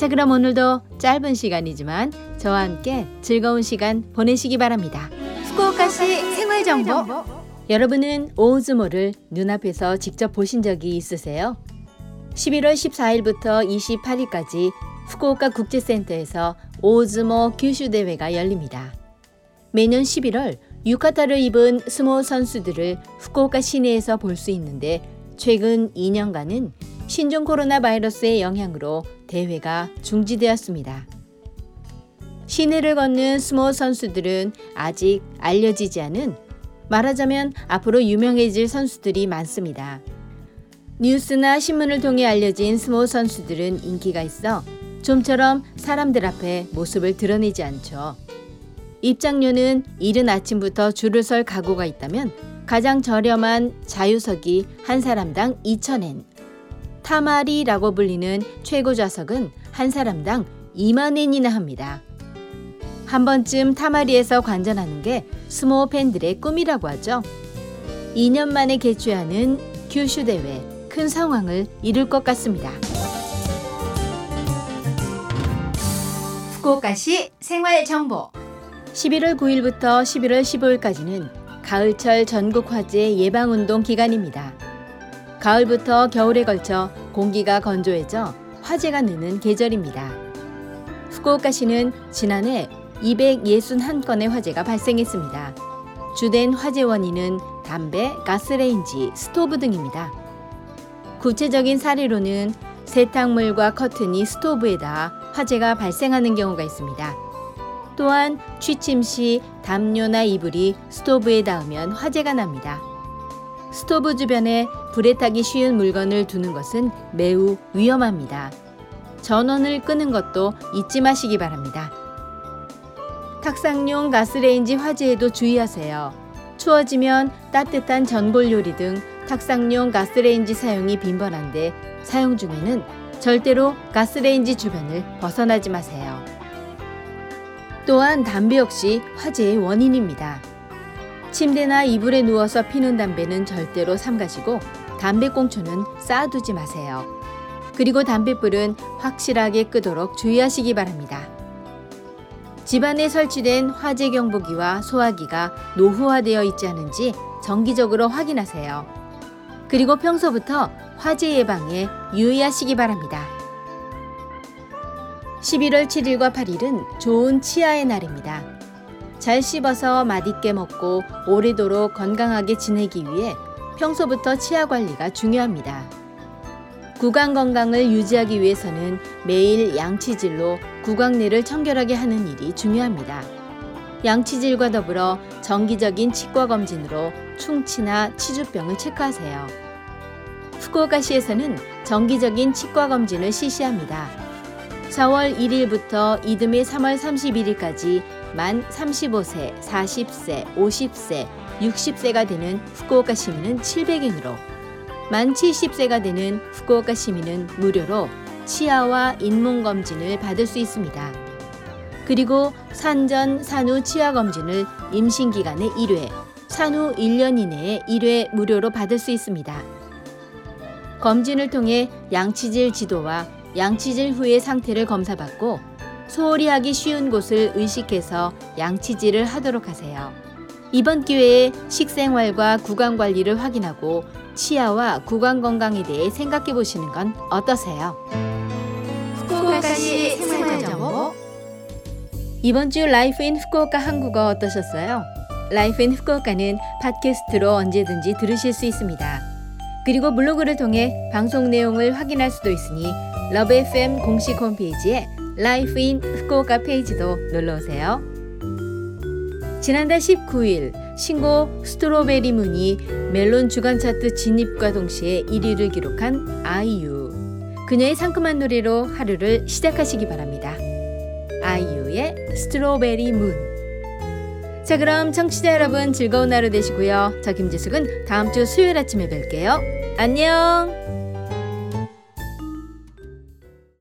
자, 그럼 오늘도 짧은 시간이지만 저와 함께 즐거운 시간 보내시기 바랍니다. 후쿠오카시 생활 정보. 여러분은 오즈모를 눈앞에서 직접 보신 적이 있으세요? 11월 14일부터 28일까지 후쿠오카 국제센터에서 오즈모 규슈 대회가 열립니다. 매년 11월 유카타를 입은 스모 선수들을 후쿠오카 시내에서 볼 수 있는데 최근 2년간은 신종 코로나 바이러스의 영향으로 대회가 중지되었습니다. 시내를 걷는 스모 선수들은 아직 알려지지 않은 말하자면 앞으로 유명해질 선수들이 많습니다. 뉴스나 신문을 통해 알려진 스모 선수들은 인기가 있어 좀처럼 사람들 앞에 모습을 드러내지 않죠. 입장료는 이른 아침부터 줄을 설 각오가 있다면 가장 저렴한 자유석이 한 사람당 2,000엔, 타마리라고 불리는 최고 좌석은 한 사람당 2만 엔이나 합니다. 한 번쯤 타마리에서 관전하는 게 스모 팬들의 꿈이라고 하죠. 2년 만에 개최하는 규슈 대회 큰 상황을 이룰 것 같습니다. 후쿠오카시 생활 정보 11월 9일부터 11월 15일까지는 가을철 전국 화재 예방 운동 기간입니다. 가을부터 겨울에 걸쳐 공기가 건조해져 화재가 느는 계절입니다. 후쿠오카시는 지난해 261건의 화재가 발생했습니다. 주된 화재 원인은 담배, 가스레인지, 스토브 등입니다. 구체적인 사례로는 세탁물과 커튼이 스토브에 닿아 화재가 발생하는 경우가 있습니다. 또한 취침 시 담요나 이불이 스토브에 닿으면 화재가 납니다. 스토브 주변에 불에 타기 쉬운 물건을 두는 것은 매우 위험합니다. 전원을 끄는 것도 잊지 마시기 바랍니다. 탁상용 가스레인지 화재에도 주의하세요. 추워지면 따뜻한 전골 요리 등 탁상용 가스레인지 사용이 빈번한데 사용 중에는 절대로 가스레인지 주변을 벗어나지 마세요. 또한 담배 역시 화재의 원인입니다. 침대나 이불에 누워서 피는 담배는 절대로 삼가시고 담배꽁초는 쌓아두지 마세요. 그리고 담뱃불은 확실하게 끄도록 주의하시기 바랍니다. 집안에 설치된 화재 경보기와 소화기가 노후화되어 있지 않은지 정기적으로 확인하세요. 그리고 평소부터 화재 예방에 유의하시기 바랍니다. 11월 7일과 8일은 좋은 치아의 날입니다. 잘 씹어서 맛있게 먹고 오래도록 건강하게 지내기 위해 평소부터 치아 관리가 중요합니다. 구강 건강을 유지하기 위해서는 매일 양치질로 구강내를 청결하게 하는 일이 중요합니다. 양치질과 더불어 정기적인 치과 검진으로 충치나 치주병을 체크하세요. 후쿠오카시에서는 정기적인 치과 검진을 실시합니다. 4월 1일부터 이듬해 3월 31일까지 만 35세, 40세, 50세, 60세가 되는 후쿠오카 시민은 700엔으로 만 70세가 되는 후쿠오카 시민은 무료로 치아와 잇몸 검진을 받을 수 있습니다. 그리고 산전, 산후 치아 검진을 임신 기간에 1회, 산후 1년 이내에 1회 무료로 받을 수 있습니다. 검진을 통해 양치질 지도와 양치질 후의 상태를 검사받고 소홀히 하기 쉬운 곳을 의식해서 양치질을 하도록 하세요. 이번 기회에 식생활과 구강 관리를 확인하고 치아와 구강 건강에 대해 생각해 보시는 건 어떠세요? 후쿠오카시 생활 정보 이번 주 Life in Fukuoka 한국어 어떠셨어요? Life in Fukuoka는 팟캐스트로 언제든지 들으실 수 있습니다. 그리고 블로그를 통해 방송 내용을 확인할 수도 있으니 Love FM 공식 홈페이지에 Life in Fukuoka 페이지도 놀러 오세요. 지난달 19일 신곡 strawberry moon이 멜론 주간 차트 진입과 동시에 1위를 기록한 아이유. 그녀의 상큼한 노래로 하루를 시작하시기 바랍니다. 아이유의 스트로베리 문. 자, 그럼 청취자 여러분 즐거운 하루 되시고요. 저 김지숙은 다음 주 수요일 아침에 뵐게요. 안녕!